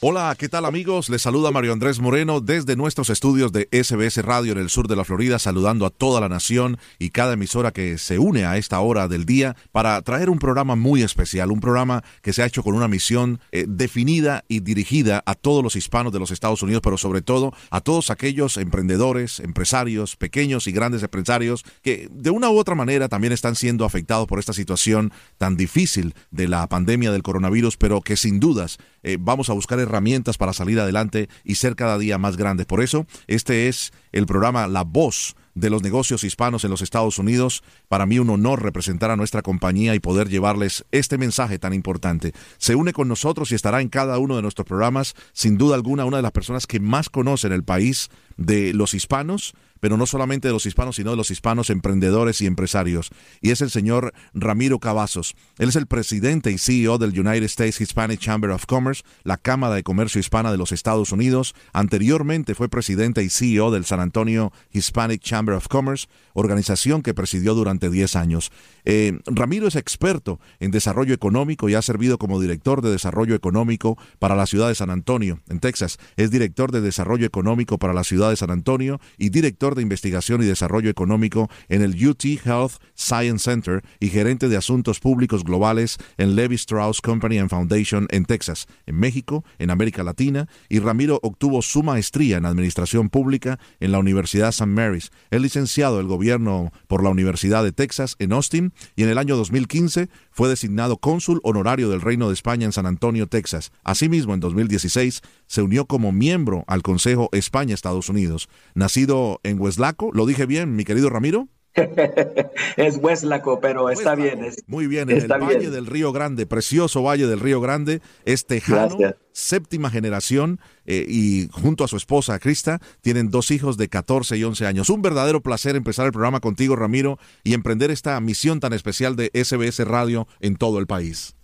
Hola, ¿qué tal amigos? Les saluda Mario Andrés Moreno desde nuestros estudios de SBS Radio en el sur de la Florida, saludando a toda la nación y cada emisora que se une a esta hora del día para traer un programa muy especial, un programa que se ha hecho con una misión eh, definida y dirigida a todos los hispanos de los Estados Unidos, pero sobre todo a todos aquellos emprendedores, empresarios, pequeños y grandes empresarios que de una u otra manera también están siendo afectados por esta situación tan difícil de la pandemia del coronavirus, pero que sin dudas eh, vamos a buscar herramientas para salir adelante y ser cada día más grandes. Por eso, este es el programa La Voz de los negocios hispanos en los Estados Unidos. Para mí un honor representar a nuestra compañía y poder llevarles este mensaje tan importante. Se une con nosotros y estará en cada uno de nuestros programas, sin duda alguna, una de las personas que más conocen el país de los hispanos pero no solamente de los hispanos, sino de los hispanos emprendedores y empresarios. Y es el señor Ramiro Cavazos. Él es el presidente y CEO del United States Hispanic Chamber of Commerce, la Cámara de Comercio Hispana de los Estados Unidos. Anteriormente fue presidente y CEO del San Antonio Hispanic Chamber of Commerce, organización que presidió durante 10 años. Eh, Ramiro es experto en desarrollo económico y ha servido como director de desarrollo económico para la ciudad de San Antonio, en Texas. Es director de desarrollo económico para la ciudad de San Antonio y director de Investigación y Desarrollo Económico en el UT Health Science Center y gerente de Asuntos Públicos Globales en Levi Strauss Company and Foundation en Texas, en México, en América Latina, y Ramiro obtuvo su maestría en Administración Pública en la Universidad St. Mary's. Es licenciado del gobierno por la Universidad de Texas en Austin y en el año 2015 fue designado cónsul honorario del Reino de España en San Antonio, Texas. Asimismo, en 2016 se unió como miembro al Consejo España-Estados Unidos. Nacido en Hueslaco, ¿lo dije bien, mi querido Ramiro? es Hueslaco, pero está bien. Muy bien, en el Valle del Río Grande, precioso Valle del Río Grande, es tejano, séptima generación, eh, y junto a su esposa Krista tienen dos hijos de 14 y 11 años. Un verdadero placer empezar el programa contigo, Ramiro, y emprender esta misión tan especial de SBS Radio en todo el país.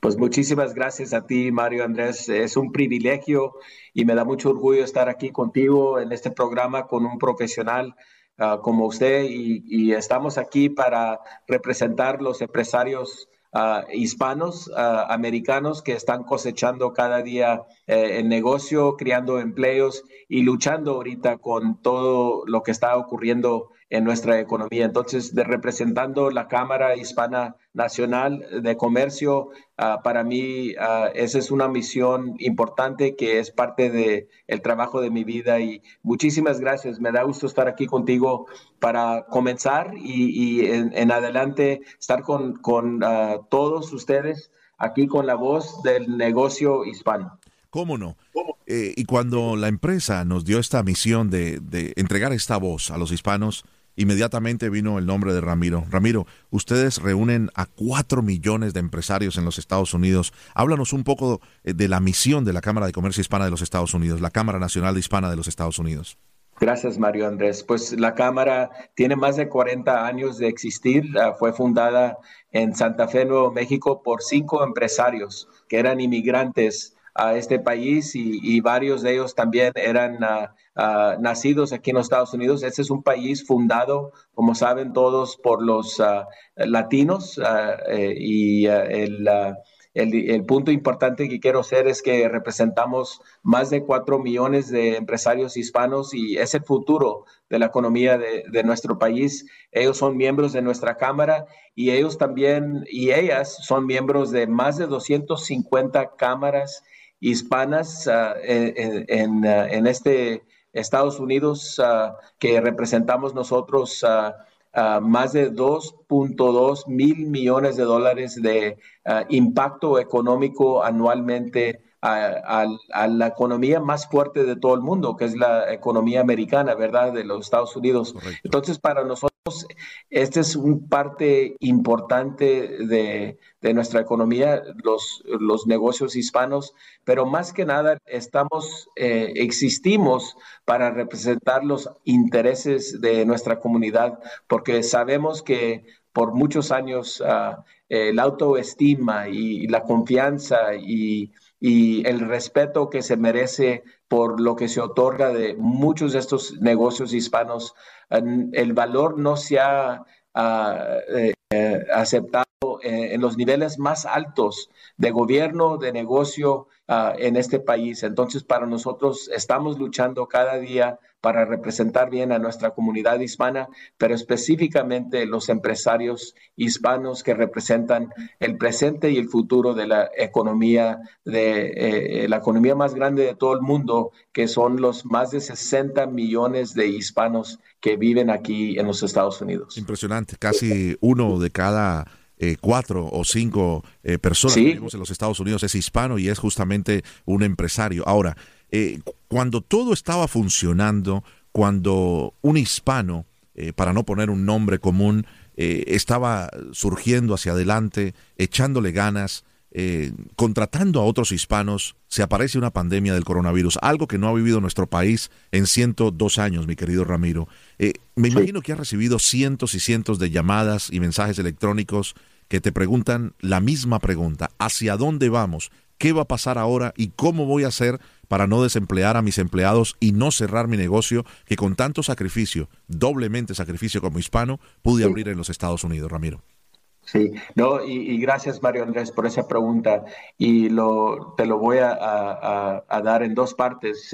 Pues muchísimas gracias a ti, Mario Andrés. Es un privilegio y me da mucho orgullo estar aquí contigo en este programa con un profesional ah, como usted y, estamos aquí para representar los empresarios ah, hispanos, ah, americanos que están cosechando cada día eh, el negocio, creando empleos y luchando ahorita con todo lo que está ocurriendo en nuestra economía. Entonces, de representando la Cámara Hispana Nacional de Comercio, ah, para mí uh, esa es una misión importante que es parte del el trabajo de mi vida y muchísimas gracias. Me da gusto estar aquí contigo para comenzar y, en, adelante estar con, con ah, todos ustedes aquí con la voz del negocio hispano. ¿Cómo no? Eh, y cuando la empresa nos dio esta misión de, de entregar esta voz a los hispanos, inmediatamente vino el nombre de Ramiro. Ramiro, ustedes reúnen a cuatro millones de empresarios en los Estados Unidos. Háblanos un poco eh, de la misión de la Cámara de Comercio Hispana de los Estados Unidos, la Cámara Nacional Hispana de los Estados Unidos. Gracias, Mario Andrés. Pues la Cámara tiene más de 40 años de existir. Ah, fue fundada en Santa Fe, Nuevo México, por cinco empresarios que eran inmigrantes a este país y, varios de ellos también eran ah, ah, nacidos aquí en los Estados Unidos. Este es un país fundado, como saben todos, por los ah, latinos eh, y el, el, punto importante que quiero hacer es que representamos más de cuatro millones de empresarios hispanos y es el futuro de la economía de, de nuestro país. Ellos son miembros de nuestra Cámara y ellos también y ellas son miembros de más de 250 cámaras hispanas ah, en, ah, en, este Estados Unidos ah, que representamos nosotros más de 2.2 mil millones de dólares de impacto económico anualmente a, la economía más fuerte de todo el mundo, que es la economía americana, ¿verdad? De los Estados Unidos. Entonces, para nosotros esta es un parte importante de, nuestra economía, los, los, negocios hispanos, pero más que nada estamos, eh, existimos para representar los intereses de nuestra comunidad, porque sabemos que por muchos años uh, la autoestima y la confianza y, y el respeto que se merece por lo que se otorga de muchos de estos negocios hispanos, el valor no se ha ah, eh, aceptado en los niveles más altos de gobierno, de negocio ah, en este país. Entonces, para nosotros estamos luchando cada día para representar bien a nuestra comunidad hispana, pero específicamente los empresarios hispanos que representan el presente y el futuro de la economía, de eh, la economía más grande de todo el mundo, que son los más de 60 millones de hispanos que viven aquí en los Estados Unidos. Impresionante, casi uno de cada eh, cuatro o cinco eh, personas que vivimos en los Estados Unidos es hispano y es justamente un empresario. Ahora, eh, cuando todo estaba funcionando, cuando un hispano, eh, para no poner un nombre común, eh, estaba surgiendo hacia adelante, echándole ganas, contratando a otros hispanos, se aparece una pandemia del coronavirus, algo que no ha vivido nuestro país en 102 años, mi querido Ramiro. me imagino que has recibido cientos y cientos de llamadas y mensajes electrónicos que te preguntan la misma pregunta, ¿hacia dónde vamos? ¿Qué va a pasar ahora y cómo voy a hacer para no desemplear a mis empleados y no cerrar mi negocio que con tanto sacrificio, doblemente sacrificio como hispano, pude abrir en los Estados Unidos, Ramiro. Sí, no, y, gracias Mario Andrés por esa pregunta y lo, te lo voy a, dar en dos partes.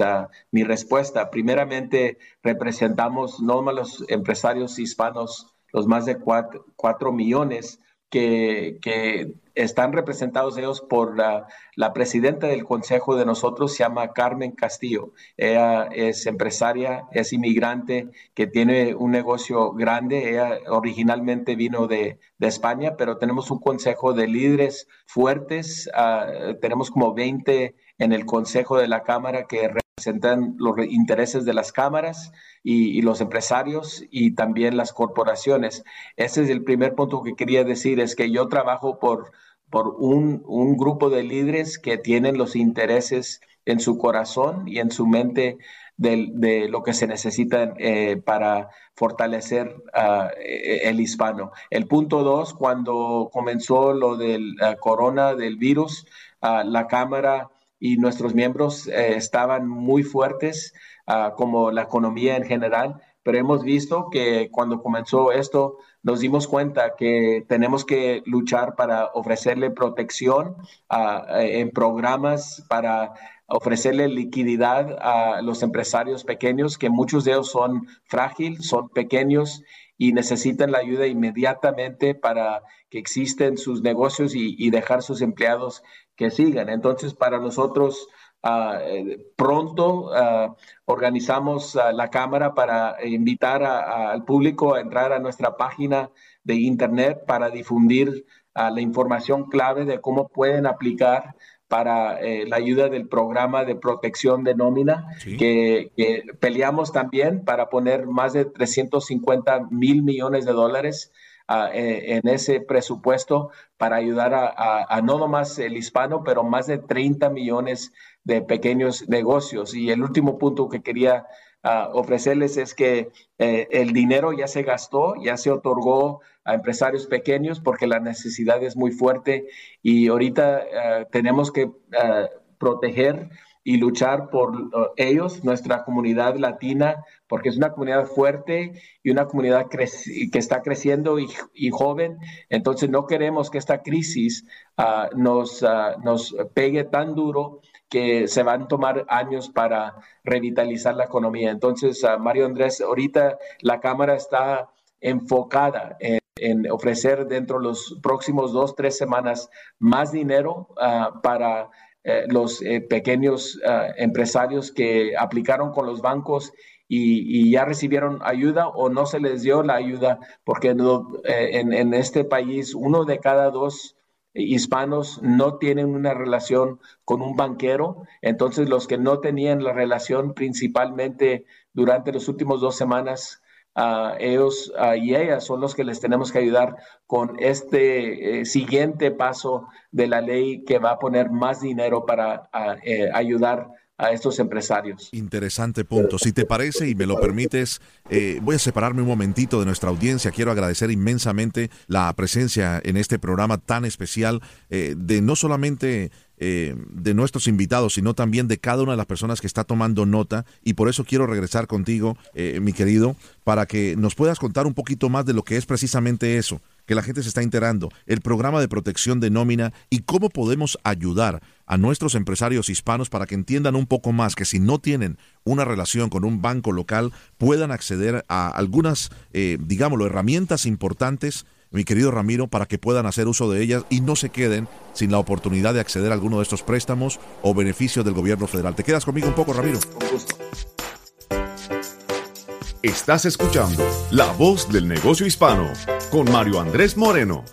mi respuesta, primeramente, representamos no más los empresarios hispanos, los más de cuatro, millones que, están representados ellos por la, presidenta del consejo de nosotros, se llama Carmen Castillo. Ella es empresaria, es inmigrante, que tiene un negocio grande. Ella originalmente vino de, España, pero tenemos un consejo de líderes fuertes. Ah, tenemos como 20 en el consejo de la Cámara que representan los intereses de las cámaras y, los empresarios y también las corporaciones. Ese es el primer punto que quería decir, es que yo trabajo por, por un, grupo de líderes que tienen los intereses en su corazón y en su mente de, lo que se necesita eh, para fortalecer uh, el hispano. El punto dos, cuando comenzó lo del uh, corona, del virus, uh, la Cámara y nuestros miembros eh, estaban muy fuertes Ah, como la economía en general, pero hemos visto que cuando comenzó esto nos dimos cuenta que tenemos que luchar para ofrecerle protección ah, en programas para ofrecerle liquididad a los empresarios pequeños, que muchos de ellos son frágiles, son pequeños y necesitan la ayuda inmediatamente para que existen sus negocios y dejar sus empleados que sigan. Entonces, para nosotros, Ah, eh, pronto ah, organizamos ah, la cámara para invitar al público a entrar a nuestra página de internet para difundir la información clave de cómo pueden aplicar para eh, la ayuda del programa de protección de nómina, que, peleamos también para poner más de 350 mil millones de dólares eh, en ese presupuesto para ayudar a, no nomás el hispano, pero más de 30 millones de pequeños negocios. Y el último punto que quería ah, ofrecerles es que eh, el dinero ya se gastó, ya se otorgó a empresarios pequeños porque la necesidad es muy fuerte y ahorita ah, tenemos que ah, proteger y luchar por ellos, nuestra comunidad latina, porque es una comunidad fuerte y una comunidad que está creciendo y, joven. Entonces no queremos que esta crisis nos, nos pegue tan duro que se van a tomar años para revitalizar la economía. Entonces, Mario Andrés, ahorita la Cámara está enfocada en, ofrecer dentro de los próximos dos, tres semanas más dinero ah, para eh, los eh, pequeños ah, empresarios que aplicaron con los bancos y, ya recibieron ayuda o no se les dio la ayuda, porque en, en, este país uno de cada dos hispanos no tienen una relación con un banquero, entonces los que no tenían la relación principalmente durante las últimas dos semanas ellos y ellas son los que les tenemos que ayudar con este eh, siguiente paso de la ley que va a poner más dinero para eh, ayudar a estos empresarios. Interesante punto. Si te parece y me lo permites, eh, voy a separarme un momentito de nuestra audiencia. Quiero agradecer inmensamente la presencia en este programa tan especial de no solamente eh, de nuestros invitados, sino también de cada una de las personas que está tomando nota. Y por eso quiero regresar contigo, eh, mi querido, para que nos puedas contar un poquito más de lo que es precisamente eso, que la gente se está enterando, el programa de protección de nómina y cómo podemos ayudar a nuestros empresarios hispanos para que entiendan un poco más que si no tienen una relación con un banco local, puedan acceder a algunas, eh, digámoslo, herramientas importantes mi querido Ramiro, para que puedan hacer uso de ellas y no se queden sin la oportunidad de acceder a alguno de estos préstamos o beneficios del gobierno federal. ¿Te quedas conmigo un poco, Ramiro? Estás escuchando La Voz del Negocio Hispano con Mario Andrés Moreno.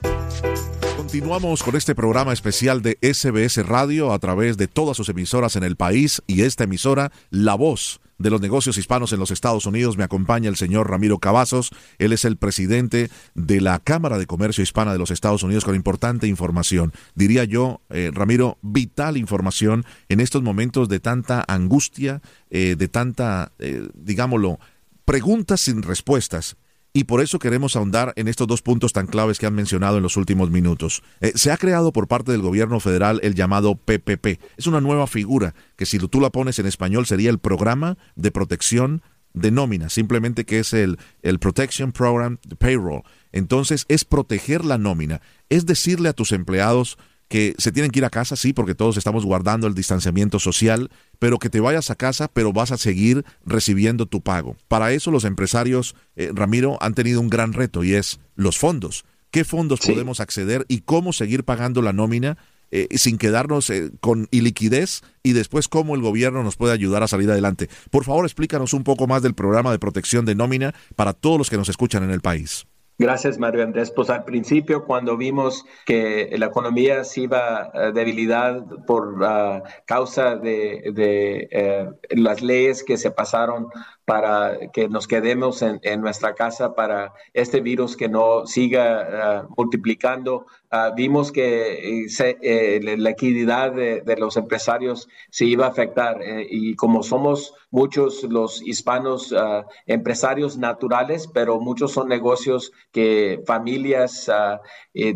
Continuamos con este programa especial de SBS Radio a través de todas sus emisoras en el país y esta emisora, La Voz de los negocios hispanos en los Estados Unidos. Me acompaña el señor Ramiro Cavazos. Él es el presidente de la Cámara de Comercio Hispana de los Estados Unidos con importante información. Diría yo, eh, Ramiro, vital información en estos momentos de tanta angustia, eh, de tanta, eh, digámoslo, preguntas sin respuestas y por eso queremos ahondar en estos dos puntos tan claves que han mencionado en los últimos minutos. Eh, se ha creado por parte del gobierno federal el llamado PPP. Es una nueva figura que si tú la pones en español sería el Programa de Protección de Nómina, simplemente que es el, el Protection Program de Payroll. Entonces es proteger la nómina, es decirle a tus empleados, que se tienen que ir a casa, sí, porque todos estamos guardando el distanciamiento social, pero que te vayas a casa, pero vas a seguir recibiendo tu pago. Para eso los empresarios, eh, Ramiro, han tenido un gran reto y es los fondos. ¿Qué fondos podemos acceder y cómo seguir pagando la nómina eh, sin quedarnos eh, con iliquidez y después cómo el gobierno nos puede ayudar a salir adelante? Por favor, explícanos un poco más del programa de protección de nómina para todos los que nos escuchan en el país. Gracias, Mario Andrés. Pues al principio, cuando vimos que la economía se iba a debilidad por uh, causa de, de eh, las leyes que se pasaron para que nos quedemos en, nuestra casa para este virus que no siga ah, multiplicando. Ah, vimos que eh, eh, la equidad de, los empresarios se iba a afectar eh, y como somos muchos los hispanos ah, empresarios naturales, pero muchos son negocios que familias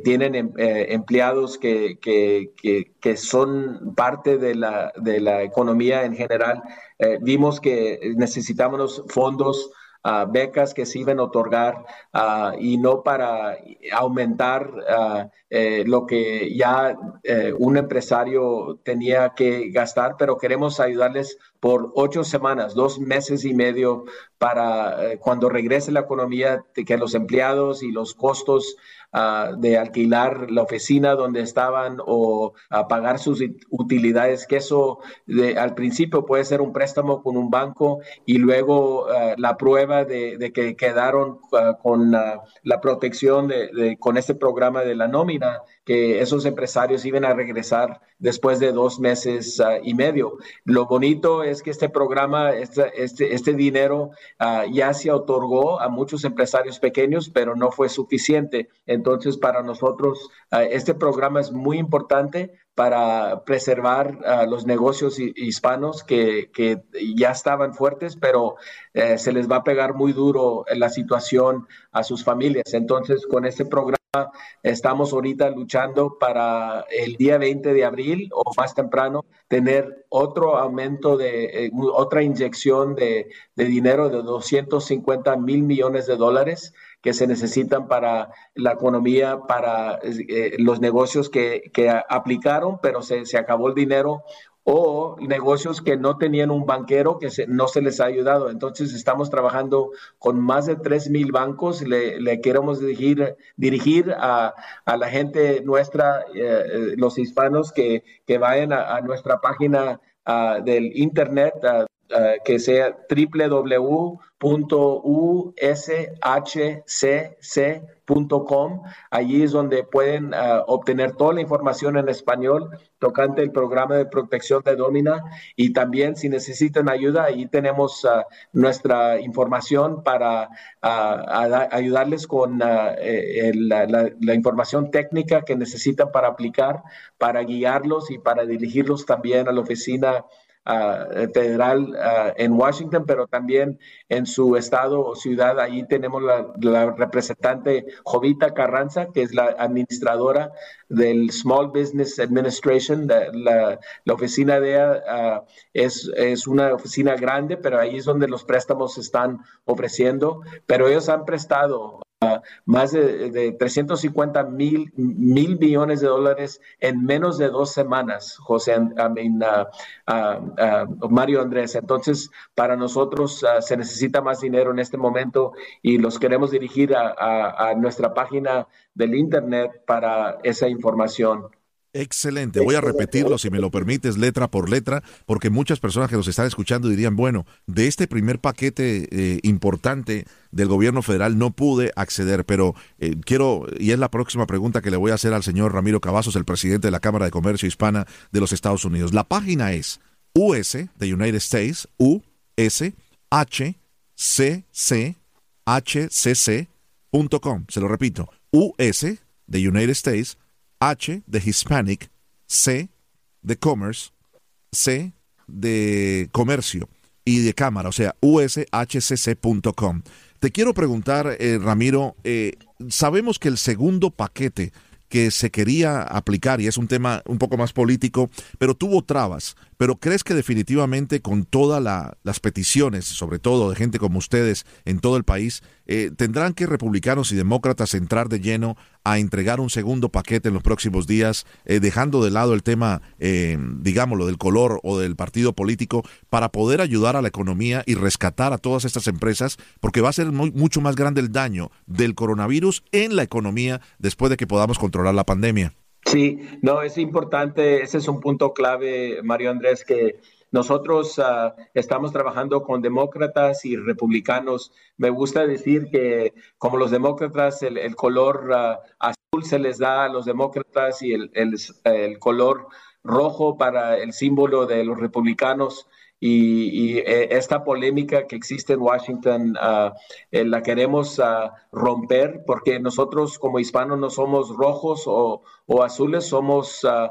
tienen em, empleados que, que, que, son parte de la, de la economía en general vimos que necesitábamos fondos, uh, becas que se iban a otorgar uh, y no para aumentar uh, eh, lo que ya eh, un empresario tenía que gastar, pero queremos ayudarles por ocho semanas, dos meses y medio para cuando regrese la economía, que los empleados y los costos de alquilar la oficina donde estaban o a pagar sus utilidades, que eso al principio puede ser un préstamo con un banco y luego ah, la prueba de, que quedaron ah, con la protección de, con este programa de la nómina que esos empresarios iban a regresar después de dos meses ah, y medio. Lo bonito es que este programa, este, este, dinero ah, ya se otorgó a muchos empresarios pequeños, pero no fue suficiente. Entonces, para nosotros, ah, este programa es muy importante para preservar los negocios hispanos que, que, ya estaban fuertes, pero eh, se les va a pegar muy duro la situación a sus familias. Entonces, con este programa Estamos ahorita luchando para el día 20 de abril o más temprano tener otro aumento de, eh, otra inyección de, dinero de 250 mil millones de dólares que se necesitan para la economía, para eh, los negocios que, aplicaron, pero se, se acabó el dinero o negocios que no tenían un banquero que no se les ha ayudado. Entonces estamos trabajando con más de 3 mil bancos. Le, queremos dirigir, dirigir a, la gente nuestra, eh, eh, los hispanos, que, vayan a, nuestra página del internet que sea www.ushcc.com. Allí es donde pueden uh, obtener toda la información en español tocante el programa de protección de Domina y también si necesitan ayuda, ahí tenemos uh, nuestra información para ayudarles con eh, la información técnica que necesitan para aplicar, para guiarlos y para dirigirlos también a la oficina Uh, federal uh, en Washington, pero también en su estado o ciudad. Ahí tenemos la, representante Jovita Carranza, que es la administradora del Small Business Administration. La, oficina de ella uh, es, es una oficina grande, pero ahí es donde los préstamos se están ofreciendo. Pero ellos han prestado más de, de, 350 mil, mil millones de dólares en menos de dos semanas, José, mean, uh, uh, Mario Andrés. Entonces, para nosotros se necesita más dinero en este momento y los queremos dirigir a nuestra página del Internet para esa información. Excelente. Voy a repetirlo, si me lo permites, letra por letra, porque muchas personas que nos están escuchando dirían, bueno, de este primer paquete eh, importante del gobierno federal no pude acceder, pero eh, quiero, y es la próxima pregunta que le voy a hacer al señor Ramiro Cavazos, el presidente de la Cámara de Comercio Hispana de los Estados Unidos. La página es US, de United States, punto com. Se lo repito, US, de United States, H de Hispanic, C de Commerce, C de Comercio y de Cámara, o sea, ushcc.com. Te quiero preguntar, eh, Ramiro, eh, sabemos que el segundo paquete que se quería aplicar, y es un tema un poco más político, pero tuvo trabas. Pero ¿crees que definitivamente con todas la, las peticiones, sobre todo de gente como ustedes en todo el país, eh, tendrán que republicanos y demócratas entrar de lleno a entregar un segundo paquete en los próximos días, eh, dejando de lado el tema, eh, digámoslo, del color o del partido político, para poder ayudar a la economía y rescatar a todas estas empresas, porque va a ser muy, mucho más grande el daño del coronavirus en la economía después de que podamos controlar la pandemia? Sí, no, es importante, ese es un punto clave, Mario Andrés, que nosotros uh, estamos trabajando con demócratas y republicanos. Me gusta decir que como los demócratas, el, color uh, azul se les da a los demócratas y el, el color rojo para el símbolo de los republicanos. Y, y, esta polémica que existe en Washington uh, eh, la queremos uh, romper porque nosotros como hispanos no somos rojos o, o azules, somos uh,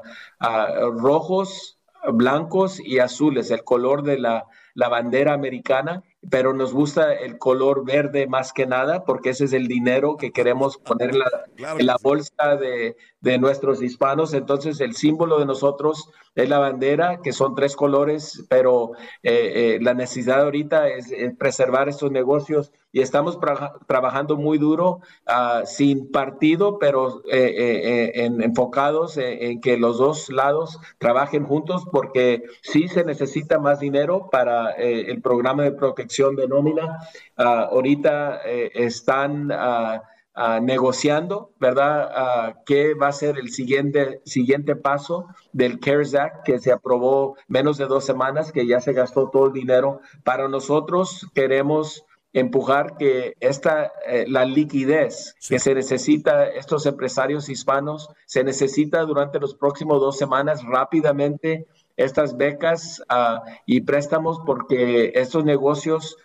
rojos, blancos y azules, el color de la, la bandera americana pero nos gusta el color verde más que nada, porque ese es el dinero que queremos poner en la, claro. en la bolsa de, de, nuestros hispanos. Entonces, el símbolo de nosotros es la bandera, que son tres colores, pero eh, eh, la necesidad ahorita es, es, preservar estos negocios y estamos tra trabajando muy duro, uh, sin partido, pero eh, en, enfocados en, que los dos lados trabajen juntos, porque sí se necesita más dinero para el programa de protección de nómina. Uh, ahorita eh, están uh, uh, negociando, ¿verdad? ¿Qué va a ser el siguiente, siguiente paso del CARES Act que se aprobó menos de dos semanas, que ya se gastó todo el dinero? Para nosotros queremos empujar que esta, eh, la liquidez sí. que se necesita estos empresarios hispanos, se necesita durante los próximos dos semanas rápidamente estas becas uh, y préstamos porque estos negocios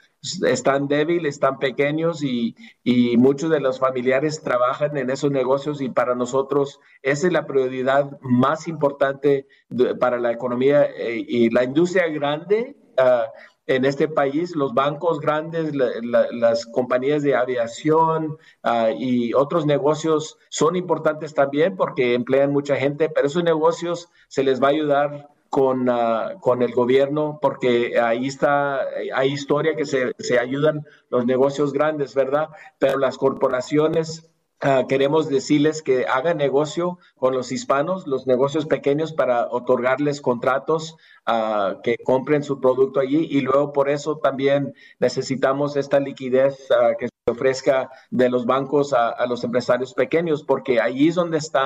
están débiles, están pequeños y, y, muchos de los familiares trabajan en esos negocios y para nosotros esa es la prioridad más importante de, para la economía eh, y la industria grande. Uh, en este país, los bancos grandes, la, la, las compañías de aviación uh, y otros negocios son importantes también porque emplean mucha gente, pero esos negocios se les va a ayudar con, uh, con el gobierno, porque ahí está, hay historia que se, se ayudan los negocios grandes, ¿verdad? Pero las corporaciones Uh, queremos decirles que hagan negocio con los hispanos, los negocios pequeños, para otorgarles contratos uh, que compren su producto allí. Y luego por eso también necesitamos esta liquidez uh, que se ofrezca de los bancos a, los empresarios pequeños, porque allí es donde está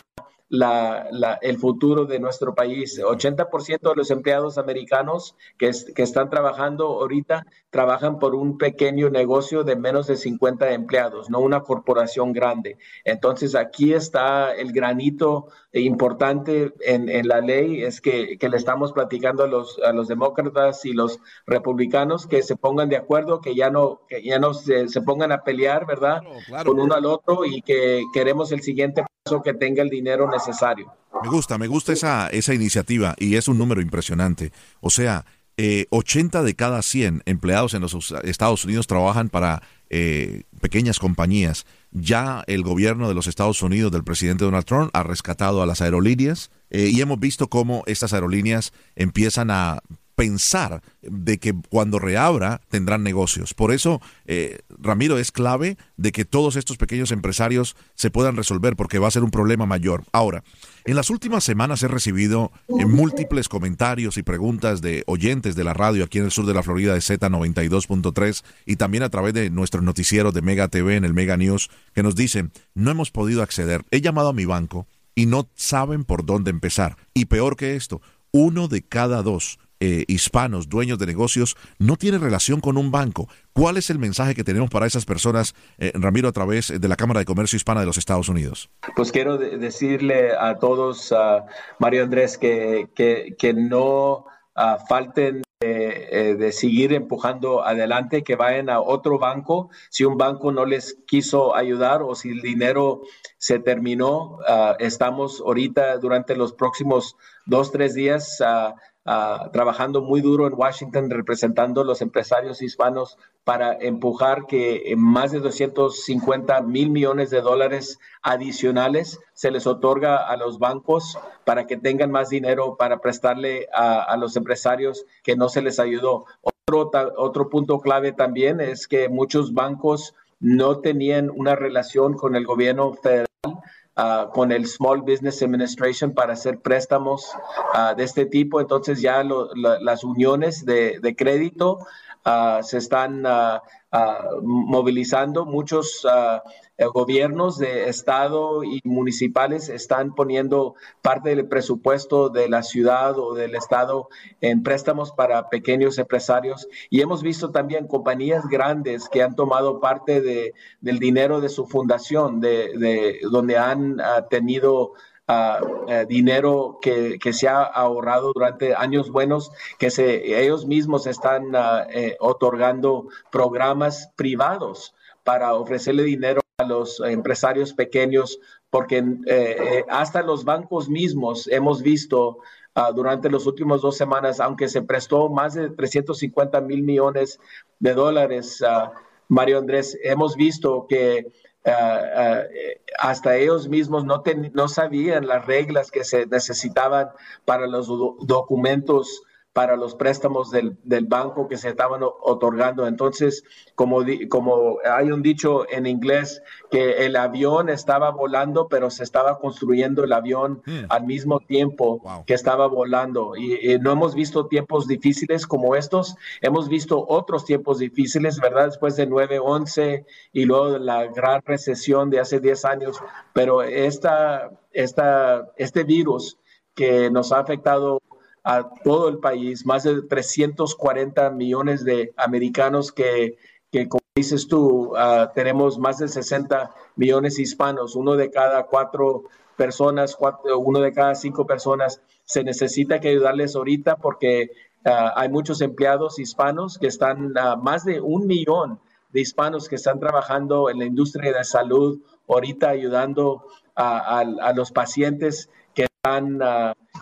el futuro de nuestro país. 80% de los empleados americanos que, que están trabajando ahorita trabajan por un pequeño negocio de menos de 50 empleados, no una corporación grande. Entonces aquí está el granito importante en, en la ley, es que, que, le estamos platicando a los, a los demócratas y los republicanos que se pongan de acuerdo, que ya no, que ya no se, se pongan a pelear, ¿verdad? Con uno al otro y que queremos el siguiente que tenga el dinero necesario. Me gusta, me gusta esa, esa iniciativa y es un número impresionante. O sea, 80 eh, de cada 100 empleados en los Estados Unidos trabajan para eh, pequeñas compañías. Ya el gobierno de los Estados Unidos del presidente Donald Trump ha rescatado a las aerolíneas eh, y hemos visto cómo estas aerolíneas empiezan a pensar de que cuando reabra tendrán negocios. Por eso, eh, Ramiro, es clave de que todos estos pequeños empresarios se puedan resolver porque va a ser un problema mayor. Ahora, en las últimas semanas he recibido eh, múltiples comentarios y preguntas de oyentes de la radio aquí en el sur de la Florida de Z92.3 y también a través de nuestros noticieros de Mega TV en el Mega News que nos dicen, no hemos podido acceder. He llamado a mi banco y no saben por dónde empezar. Y peor que esto, uno de cada dos eh, hispanos, dueños de negocios, no tiene relación con un banco. ¿Cuál es el mensaje que tenemos para esas personas, eh, Ramiro, a través de la Cámara de Comercio Hispana de los Estados Unidos? Pues quiero decirle a todos, Mario Andrés, que, que, no ah, falten eh, de seguir empujando adelante, que vayan a otro banco. Si un banco no les quiso ayudar o si el dinero se terminó, ah, estamos ahorita durante los próximos dos, tres días uh, Ah, trabajando muy duro en Washington representando a los empresarios hispanos para empujar que más de 250 mil millones de dólares adicionales se les otorga a los bancos para que tengan más dinero para prestarle a, los empresarios que no se les ayudó. Otro, otro punto clave también es que muchos bancos no tenían una relación con el gobierno federal Ah, con el Small Business Administration para hacer préstamos ah, de este tipo. Entonces ya las uniones de, crédito Ah, se están movilizando. Muchos gobiernos de estado y municipales están poniendo parte del presupuesto de la ciudad o del estado en préstamos para pequeños empresarios. Y hemos visto también compañías grandes que han tomado parte de, del dinero de su fundación, de, de donde han tenido eh, dinero que, se ha ahorrado durante años buenos, que se, ellos mismos están ah, eh, otorgando programas privados para ofrecerle dinero a los empresarios pequeños, porque eh, hasta los bancos mismos hemos visto ah, durante los últimos dos semanas, aunque se prestó más de 350 mil millones de dólares, ah, Mario Andrés, hemos visto que uh, hasta ellos mismos no, no sabían las reglas que se necesitaban para los documentos para los préstamos del, del, banco que se estaban otorgando. Entonces, como, como hay un dicho en inglés, que el avión estaba volando, pero se estaba construyendo el avión hmm. al mismo tiempo que estaba volando. Y, no hemos visto tiempos difíciles como estos, hemos visto otros tiempos difíciles, ¿verdad? Después de 9-11 y luego de la gran recesión de hace 10 años, pero esta, esta, este virus que nos ha afectado a todo el país, más de 340 millones de americanos que, que como dices tú, ah, tenemos más de 60 millones hispanos, uno de cada cuatro personas, uno de cada cinco personas, se necesita que ayudarles ahorita porque ah, hay muchos empleados hispanos que están, uh, más de un millón de hispanos que están trabajando en la industria de salud, ahorita ayudando a, los pacientes que están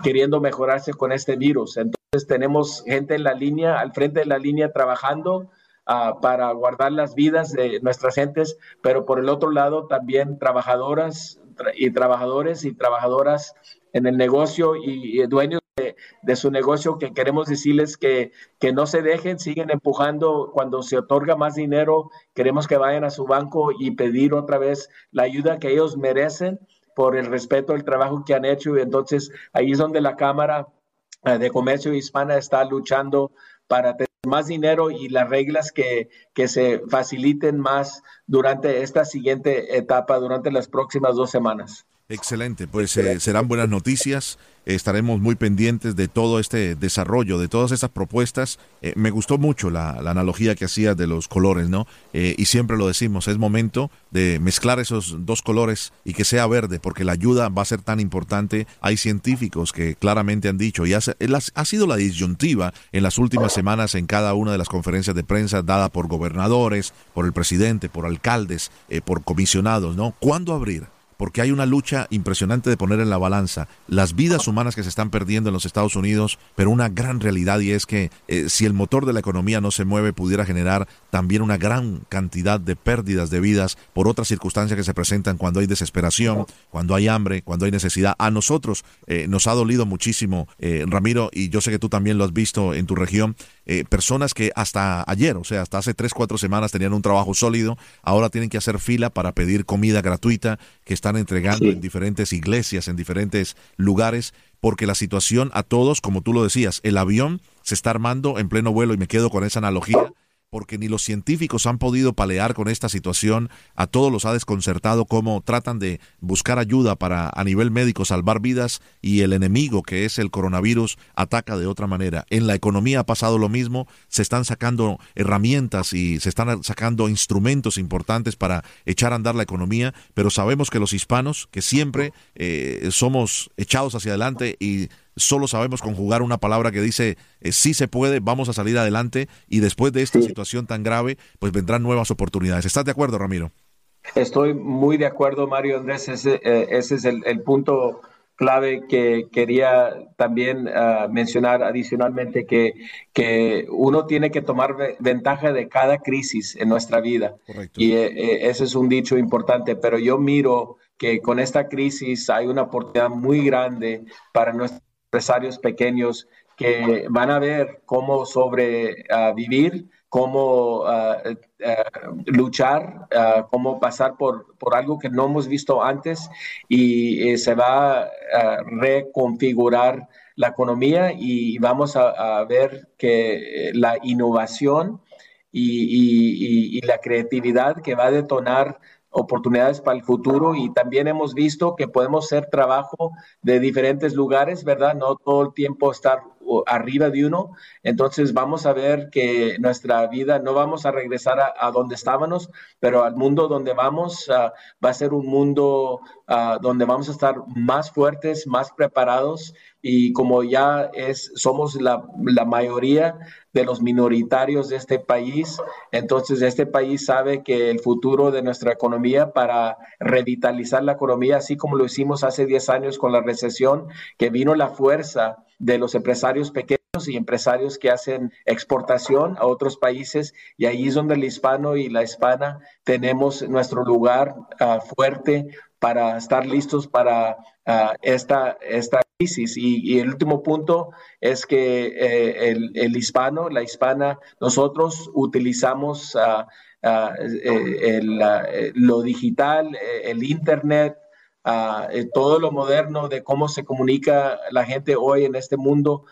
queriendo mejorarse con este virus. Entonces tenemos gente en la línea, al frente de la línea trabajando ah, para guardar las vidas de nuestras gentes, pero por el otro lado también trabajadoras y trabajadores y trabajadoras en el negocio y, dueños de, su negocio que queremos decirles que, que no se dejen, siguen empujando cuando se otorga más dinero, queremos que vayan a su banco y pedir otra vez la ayuda que ellos merecen por el respeto al trabajo que han hecho. Y entonces ahí es donde la Cámara eh, de Comercio Hispana está luchando para tener más dinero y las reglas que, que se faciliten más durante esta siguiente etapa, durante las próximas dos semanas. Excelente, pues eh, serán buenas noticias. Estaremos muy pendientes de todo este desarrollo, de todas estas propuestas. Eh, me gustó mucho la, analogía que hacía de los colores, ¿no? Eh, y siempre lo decimos, es momento de mezclar esos dos colores y que sea verde, porque la ayuda va a ser tan importante. Hay científicos que claramente han dicho, y ha, ha sido la disyuntiva en las últimas semanas en cada una de las conferencias de prensa dada por gobernadores, por el presidente, por alcaldes, por comisionados, ¿no? ¿Cuándo abrir? Porque hay una lucha impresionante de poner en la balanza las vidas humanas que se están perdiendo en los Estados Unidos, pero una gran realidad y es que eh, si el motor de la economía no se mueve, pudiera generar también una gran cantidad de pérdidas de vidas por otras circunstancias que se presentan cuando hay desesperación, cuando hay hambre, cuando hay necesidad. A nosotros eh, nos ha dolido muchísimo, eh, Ramiro, y yo sé que tú también lo has visto en tu región, personas que hasta ayer, o sea, hasta hace tres, cuatro semanas tenían un trabajo sólido, ahora tienen que hacer fila para pedir comida gratuita que están entregando en diferentes iglesias, en diferentes lugares, porque la situación a todos, como tú lo decías, el avión se está armando en pleno vuelo y me quedo con esa analogía porque ni los científicos han podido palear con esta situación, a todos los ha desconcertado cómo tratan de buscar ayuda para a nivel médico salvar vidas y el enemigo que es el coronavirus ataca de otra manera. En la economía ha pasado lo mismo, se están sacando herramientas y se están sacando instrumentos importantes para echar a andar la economía, pero sabemos que los hispanos, que siempre eh, somos echados hacia adelante y solo sabemos conjugar una palabra que dice eh, sí se puede, vamos a salir adelante y después de esta situación tan grave, pues vendrán nuevas oportunidades. ¿Estás de acuerdo, Ramiro? Estoy muy de acuerdo, Mario Andrés. Ese, eh, ese es el, punto clave que quería también ah, mencionar adicionalmente, que, que uno tiene que tomar ventaja de cada crisis en nuestra vida. Y eh, ese es un dicho importante, pero yo miro que con esta crisis hay una oportunidad muy grande para nuestra empresarios pequeños que van a ver cómo sobrevivir, cómo ah, ah, luchar, ah, cómo pasar por, por, algo que no hemos visto antes y eh, se va a reconfigurar la economía y vamos a, ver que la innovación y, la creatividad que va a detonar oportunidades para el futuro y también hemos visto que podemos hacer trabajo de diferentes lugares, ¿verdad? No todo el tiempo estar arriba de uno. Entonces vamos a ver que nuestra vida no vamos a regresar a, donde estábamos, pero al mundo donde vamos ah, va a ser un mundo ah, donde vamos a estar más fuertes, más preparados y como ya es, somos la, mayoría de los minoritarios de este país, entonces este país sabe que el futuro de nuestra economía para revitalizar la economía, así como lo hicimos hace 10 años con la recesión, que vino la fuerza de los empresarios pequeños y empresarios que hacen exportación a otros países y ahí es donde el hispano y la hispana tenemos nuestro lugar ah, fuerte para estar listos para ah, esta, esta crisis. Y, el último punto es que eh, el, hispano, la hispana, nosotros utilizamos ah, eh, lo digital, el Internet, eh, todo lo moderno de cómo se comunica la gente hoy en este mundo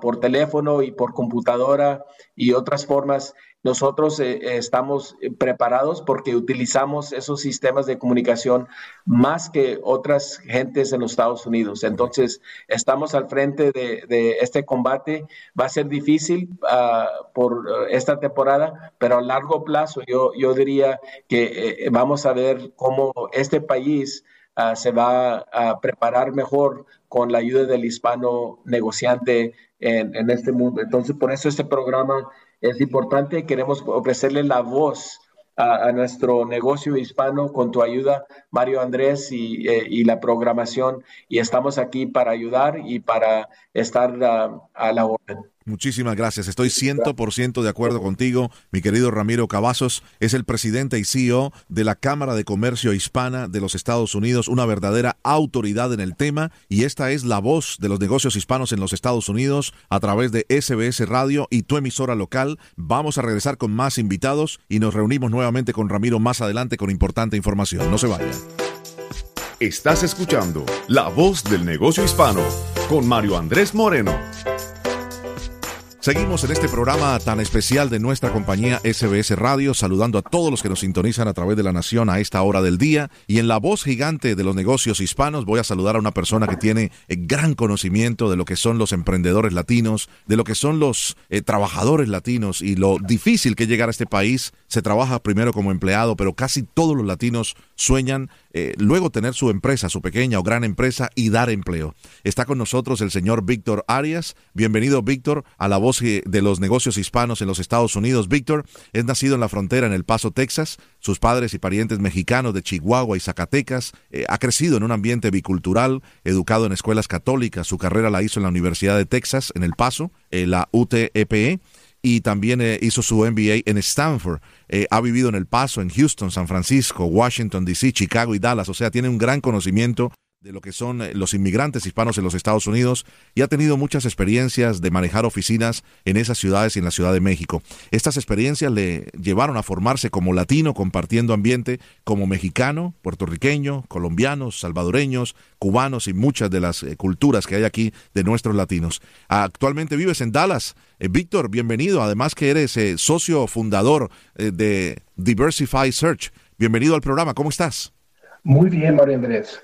por teléfono y por computadora y otras formas. Nosotros eh, estamos preparados porque utilizamos esos sistemas de comunicación más que otras gentes en los Estados Unidos. Entonces, estamos al frente de, este combate. Va a ser difícil ah, por esta temporada, pero a largo plazo yo, yo diría que eh, vamos a ver cómo este país Ah, se va a preparar mejor con la ayuda del hispano negociante en, este mundo. Entonces, por eso este programa es importante. Queremos ofrecerle la voz a, nuestro negocio hispano con tu ayuda, Mario Andrés, y, eh, la programación. Y estamos aquí para ayudar y para estar ah, a la orden. Muchísimas gracias. Estoy 100% de acuerdo contigo. Mi querido Ramiro Cavazos es el presidente y CEO de la Cámara de Comercio Hispana de los Estados Unidos, una verdadera autoridad en el tema. Y esta es la voz de los negocios hispanos en los Estados Unidos a través de SBS Radio y tu emisora local. Vamos a regresar con más invitados y nos reunimos nuevamente con Ramiro más adelante con importante información. No se vayan. Estás escuchando La Voz del Negocio Hispano con Mario Andrés Moreno. Seguimos en este programa tan especial de nuestra compañía SBS Radio, saludando a todos los que nos sintonizan a través de la nación a esta hora del día. Y en la voz gigante de los negocios hispanos voy a saludar a una persona que tiene eh, gran conocimiento de lo que son los emprendedores latinos, de lo que son los eh, trabajadores latinos y lo difícil que llegar a este país. Se trabaja primero como empleado, pero casi todos los latinos sueñan eh, luego tener su empresa, su pequeña o gran empresa y dar empleo. Está con nosotros el señor Víctor Arias. Bienvenido, Víctor, a la voz de los negocios hispanos en los Estados Unidos. Víctor es nacido en la frontera en El Paso, Texas. Sus padres y parientes mexicanos de Chihuahua y Zacatecas. Eh, ha crecido en un ambiente bicultural, educado en escuelas católicas. Su carrera la hizo en la Universidad de Texas, en El Paso, eh, la UTEPE y también hizo su MBA en Stanford. Eh, ha vivido en El Paso, en Houston, San Francisco, Washington, D.C., Chicago y Dallas. O sea, tiene un gran conocimiento de lo que son eh, los inmigrantes hispanos en los Estados Unidos y ha tenido muchas experiencias de manejar oficinas en esas ciudades y en la Ciudad de México. Estas experiencias le llevaron a formarse como latino, compartiendo ambiente como mexicano, puertorriqueño, colombianos, salvadoreños, cubanos y muchas de las eh, culturas que hay aquí de nuestros latinos. Actualmente vives en Dallas. Eh, Víctor, bienvenido. Además que eres socio fundador de Diversify Search. Bienvenido al programa. ¿Cómo estás? Muy bien, María Andrés.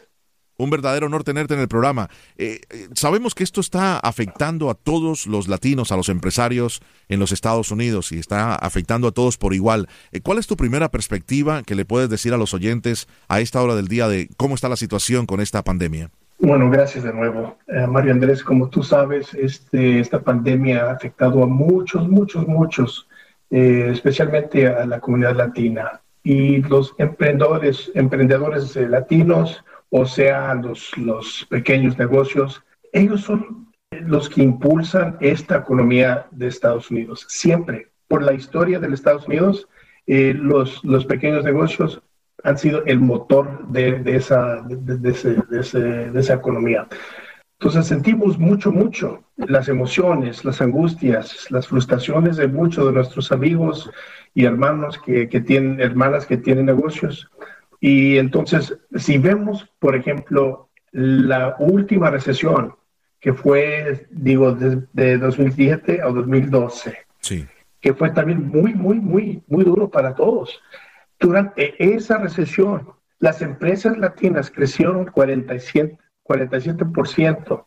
Un verdadero honor tenerte en el programa. Eh, eh, sabemos que esto está afectando a todos los latinos, a los empresarios en los Estados Unidos y está afectando a todos por igual. Eh, ¿Cuál es tu primera perspectiva que le puedes decir a los oyentes a esta hora del día de cómo está la situación con esta pandemia? Bueno, gracias de nuevo. Mario Andrés, como tú sabes, este, esta pandemia ha afectado a muchos, muchos, muchos, especialmente a la comunidad latina. Y los emprendedores, emprendedores latinos, o sea, los, los pequeños negocios, ellos son los que impulsan esta economía de Estados Unidos. Siempre, por la historia de Estados Unidos, eh, los, los pequeños negocios han sido el motor de, de esa, de, de, esa economía. Entonces sentimos mucho, mucho las emociones, las angustias, las frustraciones de muchos de nuestros amigos y hermanos que, que tienen, hermanas que tienen negocios. Y entonces, si vemos, por ejemplo, la última recesión, que fue, digo, de, 2007 a 2012, sí. que fue también muy, muy, muy, muy duro para todos. Durante esa recesión, las empresas latinas crecieron 47%, 47%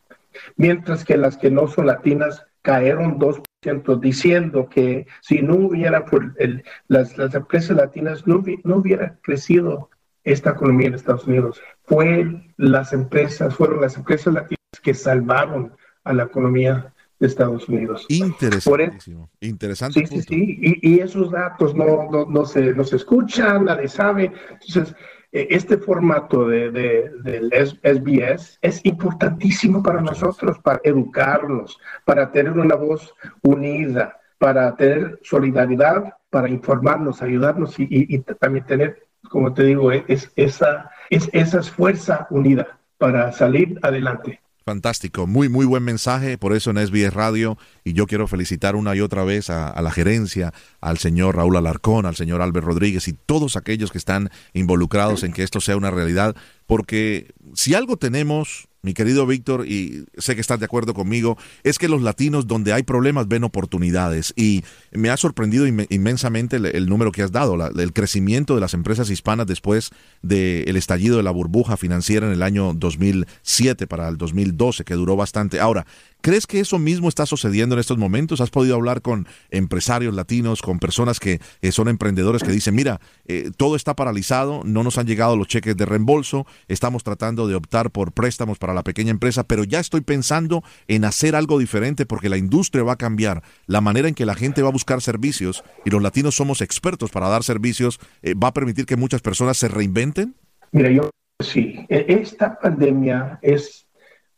mientras que las que no son latinas cayeron 2%, diciendo que si no hubiera, el, las, las, empresas latinas no, no hubieran crecido esta economía en Estados Unidos. Fue las empresas, fueron las empresas latinas que salvaron a la economía de Estados Unidos. Interesantísimo. Interesante. Sí, sí, sí. Y, esos datos no, no, no, se, no se escuchan, nadie sabe. Entonces, eh, este formato de, de, del SBS es importantísimo para nosotros, para educarnos, para tener una voz unida, para tener solidaridad, para informarnos, ayudarnos y, y también tener como te digo, es esa, es esa fuerza unida para salir adelante. Fantástico, muy, muy buen mensaje, por eso en SBS Radio, y yo quiero felicitar una y otra vez a, a, la gerencia, al señor Raúl Alarcón, al señor Albert Rodríguez y todos aquellos que están involucrados en que esto sea una realidad, porque si algo tenemos mi querido Víctor, y sé que estás de acuerdo conmigo, es que los latinos donde hay problemas ven oportunidades. Y me ha sorprendido inmensamente el, número que has dado, el crecimiento de las empresas hispanas después del estallido de la burbuja financiera en el año 2007 para el 2012, que duró bastante. Ahora, ¿Crees que eso mismo está sucediendo en estos momentos? ¿Has podido hablar con empresarios latinos, con personas que eh, son emprendedores que dicen, mira, eh, todo está paralizado, no nos han llegado los cheques de reembolso, estamos tratando de optar por préstamos para la pequeña empresa, pero ya estoy pensando en hacer algo diferente porque la industria va a cambiar, la manera en que la gente va a buscar servicios y los latinos somos expertos para dar servicios, eh, ¿va a permitir que muchas personas se reinventen? Mira, yo sí, e, esta pandemia es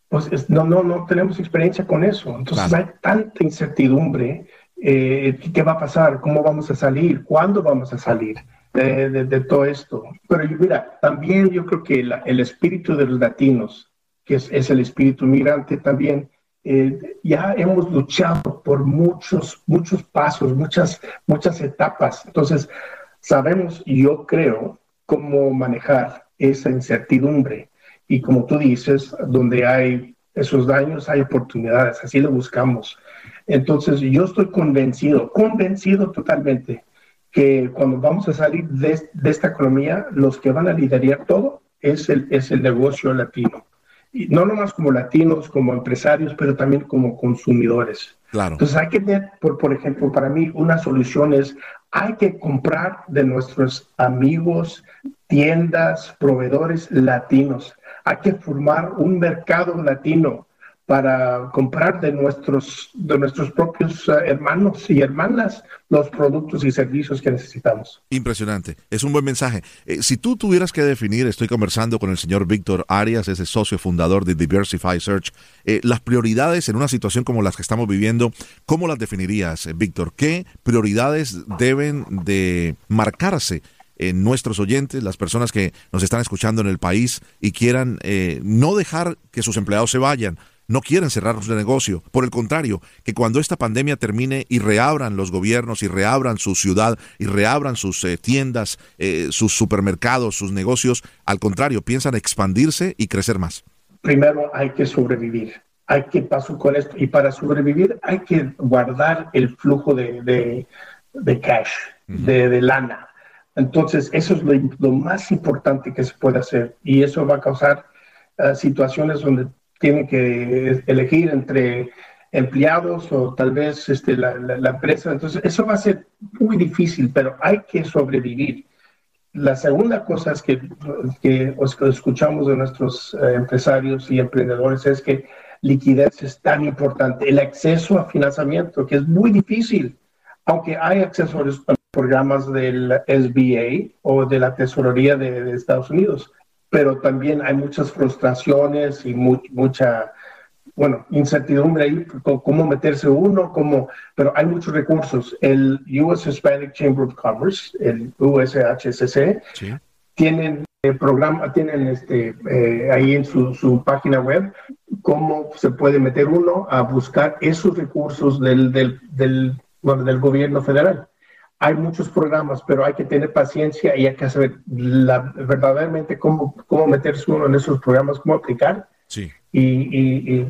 pues no, no, no tenemos experiencia con eso. Entonces hay tanta incertidumbre. Eh, ¿Qué va a pasar? ¿Cómo vamos a salir? ¿Cuándo vamos a salir de, de, todo esto? Pero mira, también yo creo que el espíritu de los latinos, que es, es el espíritu migrante también, eh, ya hemos luchado por muchos, muchos pasos, muchas, muchas etapas. Entonces, sabemos, yo creo, cómo manejar esa incertidumbre y como tú dices, donde hay esos daños hay oportunidades, así lo buscamos. Entonces, yo estoy convencido, convencido totalmente que cuando vamos a salir de, esta economía, los que van a liderar todo es el, es el negocio latino. Y no nomás como latinos, como empresarios, pero también como consumidores. Claro. Entonces hay que tener, por, por ejemplo, para mí una solución es, hay que comprar de nuestros amigos, tiendas, proveedores latinos. Hay que formar un mercado latino para comprar de nuestros, de nuestros propios eh, hermanos y hermanas los productos y servicios que necesitamos. Impresionante, es un buen mensaje. Eh, si tú tuvieras que definir, estoy conversando con el señor Víctor Arias, ese socio fundador de Diversify Search, eh, las prioridades en una situación como las que estamos viviendo, ¿cómo las definirías, Víctor? ¿Qué prioridades deben de marcarse? En nuestros oyentes, las personas que nos están escuchando en el país y quieran no dejar que sus empleados se vayan, no quieren cerrar su negocio. Por el contrario, que cuando esta pandemia termine y reabran los gobiernos y reabran su ciudad y reabran sus eh, tiendas, eh, sus supermercados, sus negocios, al contrario, piensan expandirse y crecer más. Primero hay que sobrevivir. Hay que pasar con esto. Y para sobrevivir hay que guardar el flujo de, cash, de, lana. Entonces, eso es lo, más importante que se puede hacer. Y eso va a causar eh, situaciones donde tienen que elegir entre empleados o tal vez este, la, empresa. Entonces, eso va a ser muy difícil, pero hay que sobrevivir. La segunda cosa es que, que escuchamos de nuestros eh, empresarios y emprendedores es que liquidez es tan importante. El acceso a financiamiento, que es muy difícil, aunque hay acceso a los programas del SBA o de la Tesorería de Estados Unidos. Pero también hay muchas frustraciones y mucha, bueno, incertidumbre ahí, cómo meterse uno, cómo, pero hay muchos recursos. El US Hispanic Chamber of Commerce, el USHSC, tienen el programa, tienen este, eh, ahí en su, su, página web cómo se puede meter uno a buscar esos recursos del, del, del, bueno, del gobierno federal hay muchos programas, pero hay que tener paciencia y hay que saber verdaderamente cómo, cómo meterse uno en esos programas, cómo aplicar. Sí. Y,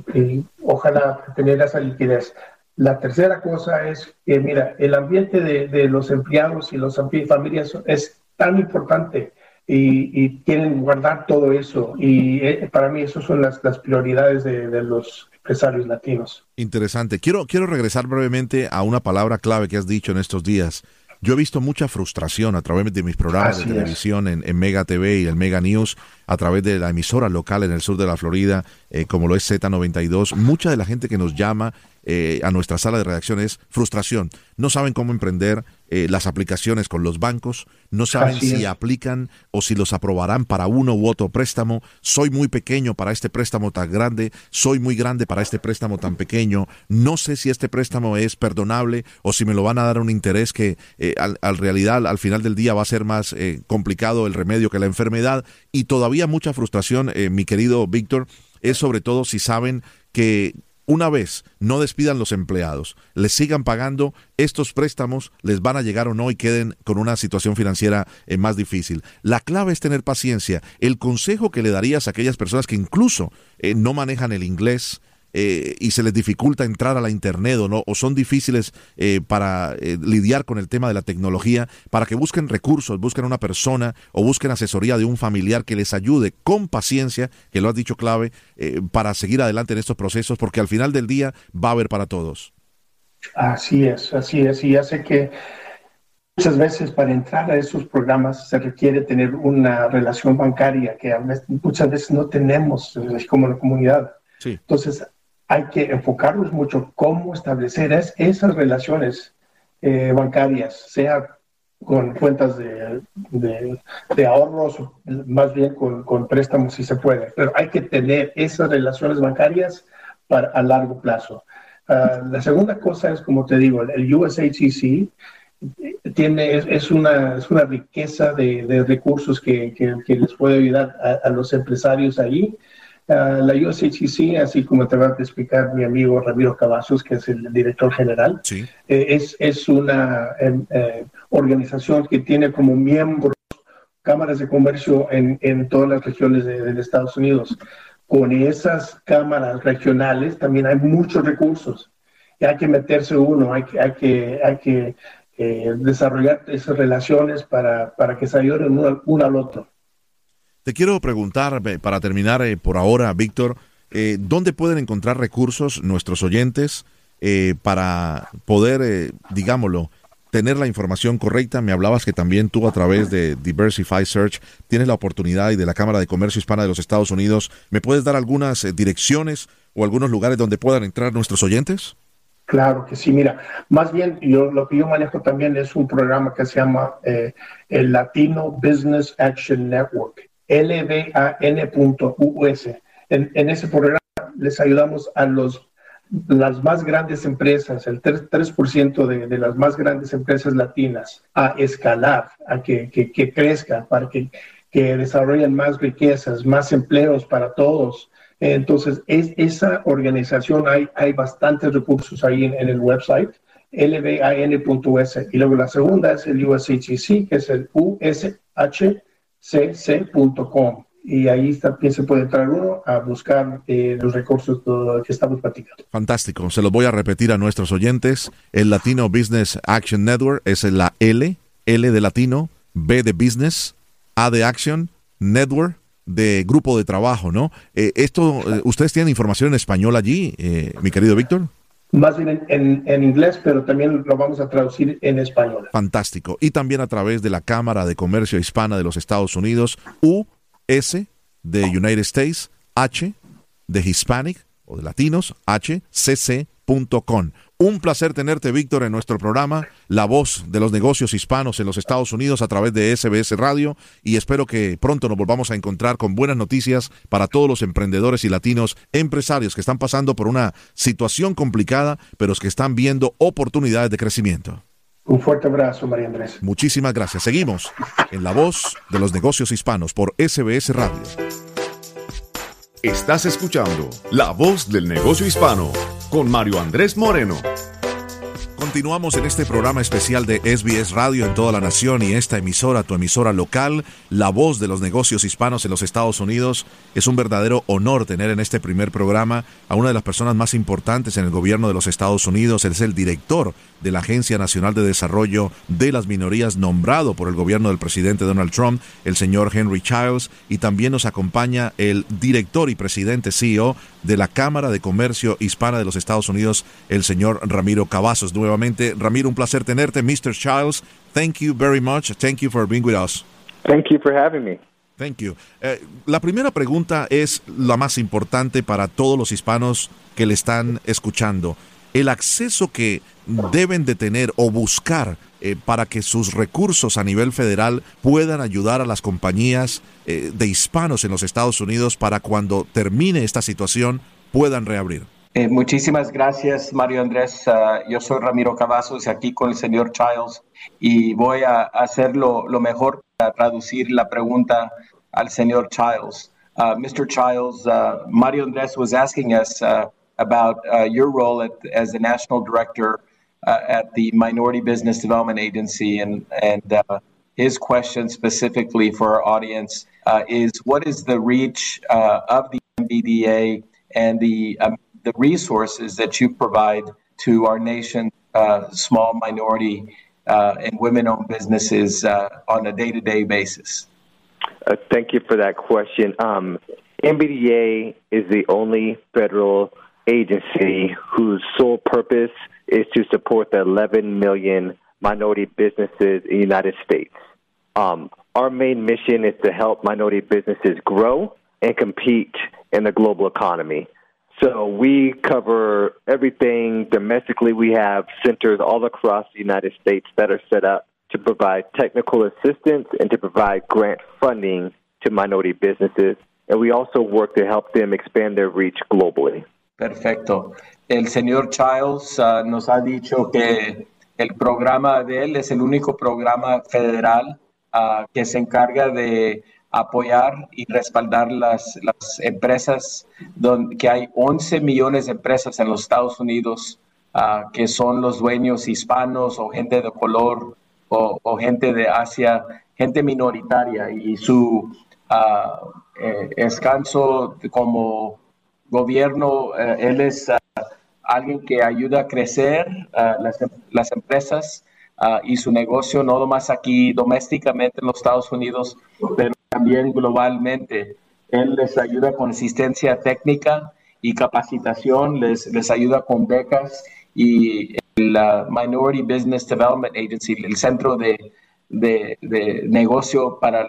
ojalá tener esa liquidez. La tercera cosa es que, mira, el ambiente de, los empleados y las familias es tan importante y, quieren guardar todo eso. Y eh, para mí, esas son las, las prioridades de, de los empresarios latinos. Interesante. Quiero, quiero regresar brevemente a una palabra clave que has dicho en estos días yo he visto mucha frustración a través de mis programas de televisión en, Mega TV y el Mega News, a través de la emisora local en el sur de la Florida, eh, como lo es Z92. Mucha de la gente que nos llama eh, a nuestra sala de redacción es frustración. No saben cómo emprender eh, las aplicaciones con los bancos, no saben si aplican o si los aprobarán para uno u otro préstamo. Soy muy pequeño para este préstamo tan grande, soy muy grande para este préstamo tan pequeño. No sé si este préstamo es perdonable o si me lo van a dar un interés que eh, al, realidad al final del día va a ser más complicado el remedio que la enfermedad. Y todavía mucha frustración, mi querido Víctor, es sobre todo si saben que una vez no despidan los empleados, les sigan pagando, estos préstamos les van a llegar o no y queden con una situación financiera eh, más difícil. La clave es tener paciencia. El consejo que le darías a aquellas personas que incluso eh, no manejan el inglés, eh, y se les dificulta entrar a la internet o no o son difíciles eh, para eh, lidiar con el tema de la tecnología para que busquen recursos busquen una persona o busquen asesoría de un familiar que les ayude con paciencia que lo has dicho clave para seguir adelante en estos procesos porque al final del día va a haber para todos así es así es y hace que Muchas veces para entrar a esos programas se requiere tener una relación bancaria que muchas veces no tenemos como la comunidad. Sí. Entonces, hay que enfocarnos mucho cómo establecer esas relaciones eh, bancarias, sea con cuentas de, de, ahorros, más bien con, préstamos si se puede, pero hay que tener esas relaciones bancarias para, a largo plazo. Ah, la segunda cosa es, como te digo, el USHCC tiene, es, una, es una riqueza de, recursos que, que, les puede ayudar a, a los empresarios ahí Ah, la USHC, así como te va a explicar mi amigo Ramiro Cavazos, que es el director general, eh, es, es, una em, eh, organización que tiene como miembros cámaras de comercio en, en todas las regiones de, Estados Unidos. Con esas cámaras regionales también hay muchos recursos. hay que meterse uno, hay que, hay que, hay que eh, desarrollar esas relaciones para, para que se ayuden uno, al otro. Te quiero preguntar, para terminar eh, por ahora, Víctor, eh, ¿dónde pueden encontrar recursos nuestros oyentes para poder, digámoslo, tener la información correcta. Me hablabas que también tú a través de Diversify Search tienes la oportunidad y de la Cámara de Comercio Hispana de los Estados Unidos. ¿Me puedes dar algunas eh, direcciones o algunos lugares donde puedan entrar nuestros oyentes? Claro que sí, mira, más bien yo lo que yo manejo también es un programa que se llama eh, el Latino Business Action Network, lban.us. En, en ese programa les ayudamos a los las más grandes empresas, el 3%, de, las más grandes empresas latinas, a escalar, a que, que, crezca, para que, que, desarrollen más riquezas, más empleos para todos. Entonces, es, esa organización, hay, hay bastantes recursos ahí en, el website, lban.us. Y luego la segunda es el USHCC, que es el ushcc.com y ahí también se puede entrar uno a buscar eh, los recursos que estamos platicando. Fantástico. Se los voy a repetir a nuestros oyentes. El Latino Business Action Network es la L, L de latino, B de business, A de action, network de grupo de trabajo, ¿no? Eh, esto, eh, ¿ustedes tienen información en español allí, mi querido Víctor? Más bien en, en, inglés, pero también lo vamos a traducir en español. Fantástico. Y también a través de la Cámara de Comercio Hispana de los Estados Unidos, U S de United States, H de Hispanic o de Latinos, hcc.com. Un placer tenerte, Víctor, en nuestro programa, la voz de los negocios hispanos en los Estados Unidos a través de SBS Radio y espero que pronto nos volvamos a encontrar con buenas noticias para todos los emprendedores y latinos empresarios que están pasando por una situación complicada, pero que están viendo oportunidades de crecimiento. Un fuerte abrazo, María Andrés. Muchísimas gracias. Seguimos en La Voz de los Negocios Hispanos por SBS Radio. Estás escuchando La Voz del Negocio Hispano con Mario Andrés Moreno. Continuamos en este programa especial de SBS Radio en toda la nación y esta emisora, tu emisora local, la voz de los negocios hispanos en los Estados Unidos. Es un verdadero honor tener en este primer programa a una de las personas más importantes en el gobierno de los Estados Unidos. es el director de la Agencia Nacional de Desarrollo de las Minorías, nombrado por el gobierno del presidente Donald Trump, el señor Henry Childs. Y también nos acompaña el director y presidente CEO de la Cámara de Comercio Hispana de los Estados Unidos, el señor Ramiro Cavazos nuevamente. Ramiro, un placer tenerte. Mr. Childs, thank you very much. Thank you for being with us. Thank you for having me. Thank you. Eh, la primera pregunta es la más importante para todos los hispanos que le están escuchando. El acceso que deben de tener o buscar eh, para que sus recursos a nivel federal puedan ayudar a las compañías eh, de hispanos en los Estados Unidos para cuando termine esta situación puedan reabrir. Eh, muchísimas gracias, Mario Andrés. Ah, yo soy Ramiro Cavazos, aquí con el señor Childs, y voy a hacer lo, mejor para traducir la pregunta al señor Childs. Uh, Mr. Childs, uh, Mario Andrés was asking us uh, about your role at, as the national director at the Minority Business Development Agency, and and his question specifically for our audience is: What is the reach of the MBDA and the um, the resources that you provide to our nation, uh, small minority uh, and women-owned businesses uh, on a day-to-day basis? Uh, thank you for that question. Um, MBDA is the only federal agency whose sole purpose is to support the 11 million minority businesses in the United States. Um, our main mission is to help minority businesses grow and compete in the global economy. So we cover everything domestically. We have centers all across the United States that are set up to provide technical assistance and to provide grant funding to minority businesses. And we also work to help them expand their reach globally. Perfecto. El señor Childs uh, nos ha dicho que el programa de él es el único programa federal uh, que se encarga de apoyar y respaldar las, las empresas, donde, que hay 11 millones de empresas en los Estados Unidos uh, que son los dueños hispanos o gente de color o, gente de Asia, gente minoritaria y su uh, eh, escanso como gobierno, eh, él es uh, alguien que ayuda a crecer las, las, empresas y su negocio, no nomás aquí domésticamente en los Estados Unidos, pero también globalmente. Él les ayuda con asistencia técnica y capacitación, les, les ayuda con becas y la Minority Business Development Agency, el centro de, de, negocio para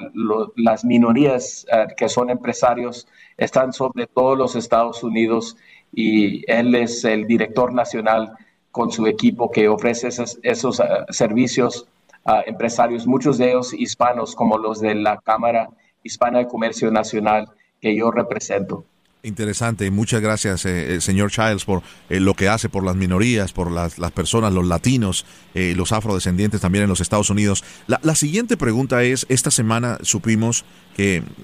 las minorías eh, que son empresarios, están sobre todos los Estados Unidos y él es el director nacional con su equipo que ofrece esos, esos eh, servicios a empresarios, muchos de ellos hispanos, como los de la Cámara Hispana de Comercio Nacional que yo represento. Interesante. Muchas gracias, eh, eh, señor Childs, por eh, lo que hace por las minorías, por las, las personas, los latinos, los afrodescendientes también en los Estados Unidos. La, la, siguiente pregunta es, esta semana supimos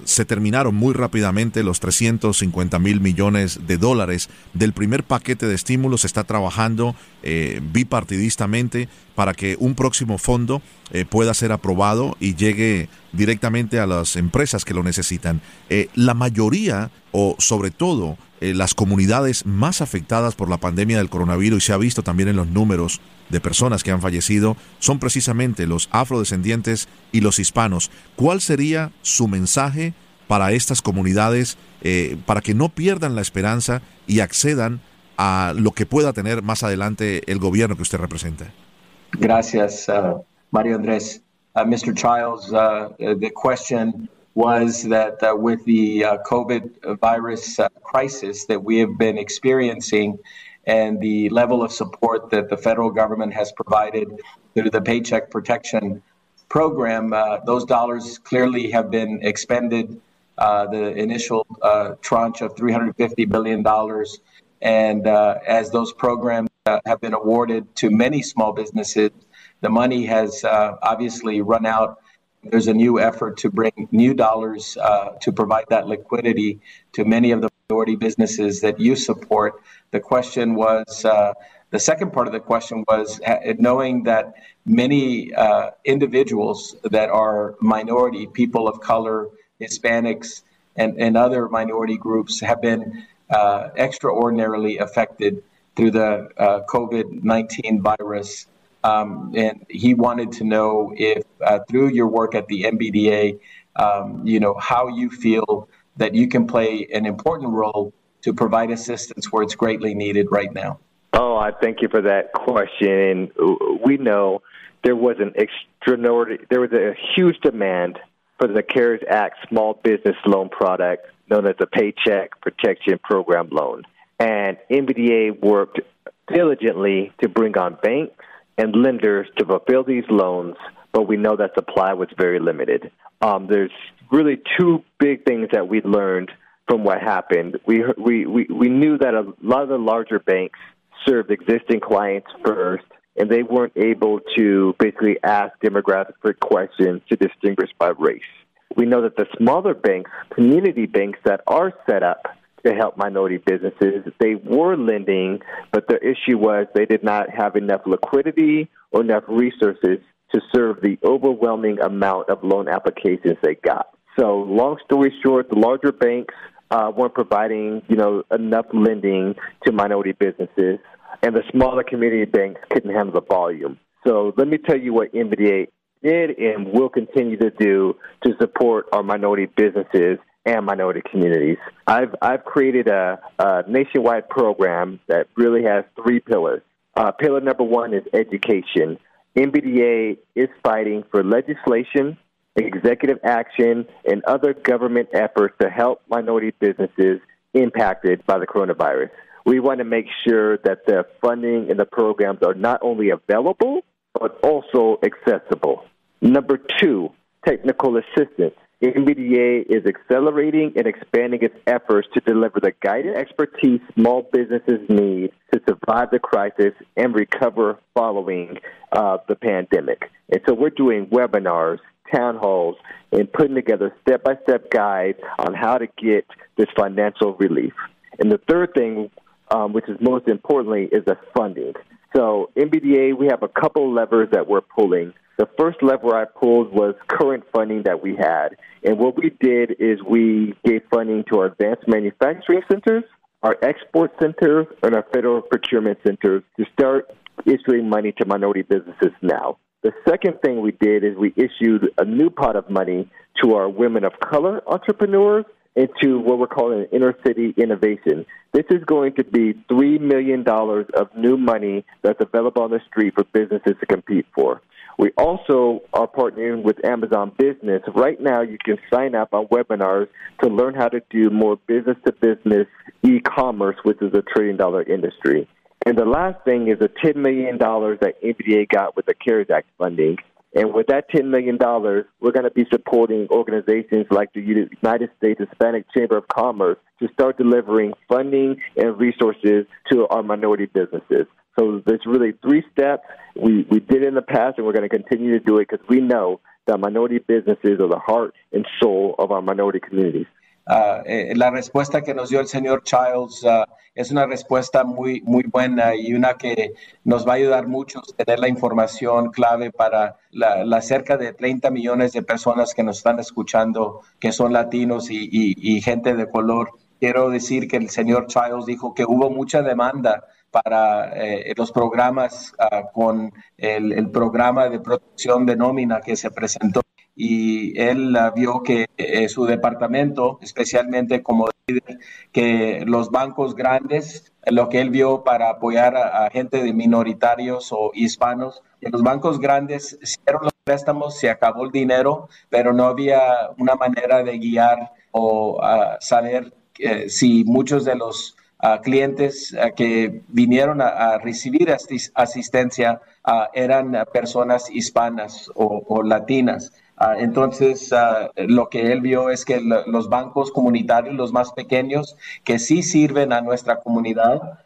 se terminaron muy rápidamente los 350 mil millones de dólares del primer paquete de estímulos. Se está trabajando bipartidistamente para que un próximo fondo pueda ser aprobado y llegue directamente a las empresas que lo necesitan. la mayoría o sobre todo eh, las comunidades más afectadas por la pandemia del coronavirus y se ha visto también en los números de personas que han fallecido son precisamente los afrodescendientes y los hispanos. ¿Cuál sería su mensaje para estas comunidades eh, para que no pierdan la esperanza y accedan a lo que pueda tener más adelante el gobierno que usted representa? Gracias, uh, Mario Andrés. Uh, Mr. Childs, uh, the question was that uh, with the uh, COVID virus uh, crisis that we have been experiencing and the level of support that the federal government has provided through the Paycheck Protection Program, uh, those dollars clearly have been expended. Uh, the initial uh, tranche of $350 billion. And as those programs have been awarded to many small businesses, the money has obviously run out there's a new effort to bring new dollars uh, to provide that liquidity to many of the minority businesses that you support. The question was uh, the second part of the question was knowing that many uh, individuals that are minority, people of color, Hispanics, and, and other minority groups have been uh, extraordinarily affected through the uh, COVID 19 virus. Um, and he wanted to know if, uh, through your work at the MBDA, um, you know, how you feel that you can play an important role to provide assistance where it's greatly needed right now. Oh, I thank you for that question. We know there was an extraordinary, there was a huge demand for the CARES Act small business loan product known as the Paycheck Protection Program loan. And MBDA worked diligently to bring on banks and lenders to fulfill these loans, but we know that supply was very limited. Um, there's really two big things that we learned from what happened. We, we, we, we knew that a lot of the larger banks served existing clients first, and they weren't able to basically ask demographic questions to distinguish by race. We know that the smaller banks, community banks that are set up to help minority businesses. They were lending, but the issue was they did not have enough liquidity or enough resources to serve the overwhelming amount of loan applications they got. So, long story short, the larger banks uh, weren't providing, you know, enough lending to minority businesses, and the smaller community banks couldn't handle the volume. So, let me tell you what MBDA did and will continue to do to support our minority businesses and minority communities. I've I've created a, a nationwide program that really has three pillars. Uh, pillar number one is education. NBDA is fighting for legislation, executive action, and other government efforts to help minority businesses impacted by the coronavirus. We want to make sure that the funding and the programs are not only available, but also accessible. Number two, technical assistance. NBDA is accelerating and expanding its efforts to deliver the guidance expertise small businesses need to survive the crisis and recover following uh, the pandemic. And so we're doing webinars, town halls, and putting together step by step guides on how to get this financial relief. And the third thing, um, which is most importantly, is the funding. So, NBDA, we have a couple levers that we're pulling. The first lever I pulled was current funding that we had. And what we did is we gave funding to our advanced manufacturing centers, our export centers and our federal procurement centers to start issuing money to minority businesses now. The second thing we did is we issued a new pot of money to our women of color entrepreneurs into what we're calling inner city innovation. This is going to be $3 million of new money that's available on the street for businesses to compete for. We also are partnering with Amazon Business. Right now, you can sign up on webinars to learn how to do more business to business e commerce, which is a trillion dollar industry. And the last thing is the $10 million that NVDA got with the CARES Act funding. And with that $10 million, we're going to be supporting organizations like the United States Hispanic Chamber of Commerce to start delivering funding and resources to our minority businesses. So there's really three steps. We, we did in the past, and we're going to continue to do it because we know that minority businesses are the heart and soul of our minority communities. Uh, eh, la respuesta que nos dio el señor Childs uh, es una respuesta muy, muy buena y una que nos va a ayudar mucho a tener la información clave para la, la, cerca de 30 millones de personas que nos están escuchando, que son latinos y, y, y gente de color. Quiero decir que el señor Childs dijo que hubo mucha demanda para eh, los programas uh, con el, el programa de protección de nómina que se presentó. Y él vio que eh, su departamento, especialmente como líder, que los bancos grandes, lo que él vio para apoyar a, gente de minoritarios o hispanos, que los bancos grandes hicieron los préstamos, se acabó el dinero, pero no había una manera de guiar o saber eh, si muchos de los uh, clientes uh, que vinieron a, recibir asistencia eran personas hispanas o, latinas. entonces, lo que él vio es que los bancos comunitarios, los más pequeños, que sí sirven a nuestra comunidad,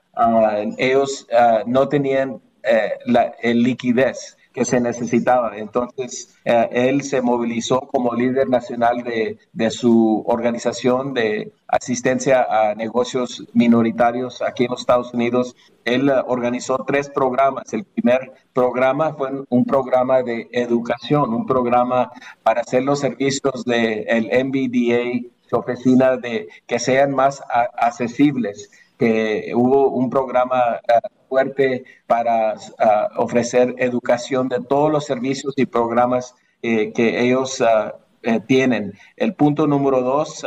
ellos no tenían eh, la liquidez que se necesitaba. Entonces, eh, él se movilizó como líder nacional de, de, su organización de asistencia a negocios minoritarios aquí en los Estados Unidos. Él eh, organizó tres programas. El primer programa fue un programa de educación, un programa para hacer los servicios del el MBDA, su oficina, de, que sean más accesibles que hubo un programa uh, fuerte para uh, ofrecer educación de todos los servicios y programas eh, que ellos uh, eh, tienen. El punto número dos,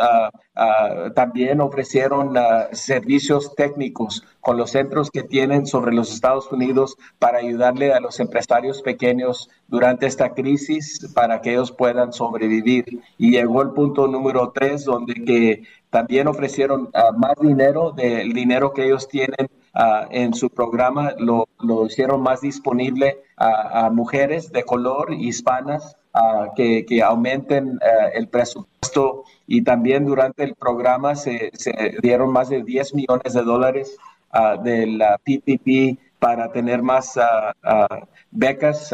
también ofrecieron servicios técnicos con los centros que tienen sobre los Estados Unidos para ayudarle a los empresarios pequeños durante esta crisis para que ellos puedan sobrevivir. Y llegó el punto número tres, donde que también ofrecieron uh, más dinero del dinero que ellos tienen uh, en su programa, lo, hicieron más disponible a, mujeres de color hispanas uh, que, que, aumenten el presupuesto. Y también durante el programa se, se dieron más de 10 millones de dólares de la PPP para tener más becas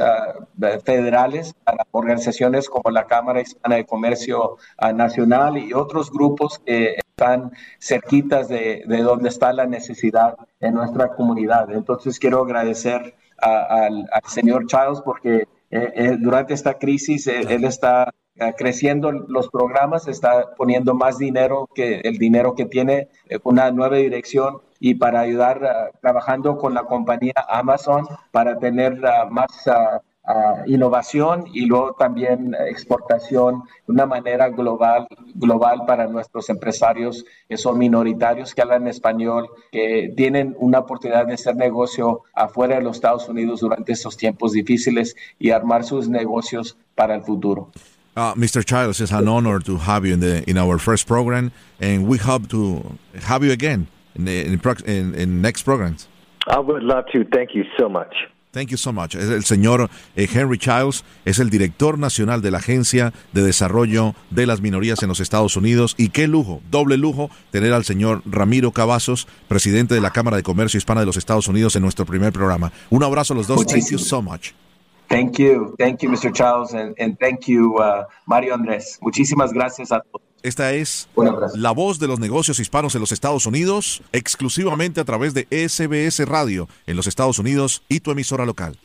federales para organizaciones como la Cámara Hispana de Comercio Nacional y otros grupos que están cerquitas de, de donde está la necesidad en nuestra comunidad. Entonces quiero agradecer al, señor Childs porque eh, eh, durante esta crisis eh, él está creciendo los programas, está poniendo más dinero que el dinero que tiene, una nueva dirección y para ayudar uh, trabajando con la compañía Amazon para tener uh, más uh, innovación y luego también exportación de una manera global, global para nuestros empresarios que son minoritarios, que hablan español, que tienen una oportunidad de hacer negocio afuera de los Estados Unidos durante estos tiempos difíciles y armar sus negocios para el futuro. Uh, Mr. Childs, it's an honor to have you in, the, in our first program, and we hope to have you again in, in, in, in next programs. I would love to. Thank you so much. Thank you so much. El señor eh, Henry Childs es el director nacional de la Agencia de Desarrollo de las Minorías en los Estados Unidos. Y qué lujo, doble lujo, tener al señor Ramiro Cavazos, presidente de la Cámara de Comercio Hispana de los Estados Unidos, en nuestro primer programa. Un abrazo a los dos. Thank you so much. Thank you. Thank you, Mr. Childs. And, and thank you, uh, Mario Andrés. Muchísimas gracias a todos. Esta es la voz de los negocios hispanos en los Estados Unidos, exclusivamente a través de SBS Radio en los Estados Unidos y tu emisora local.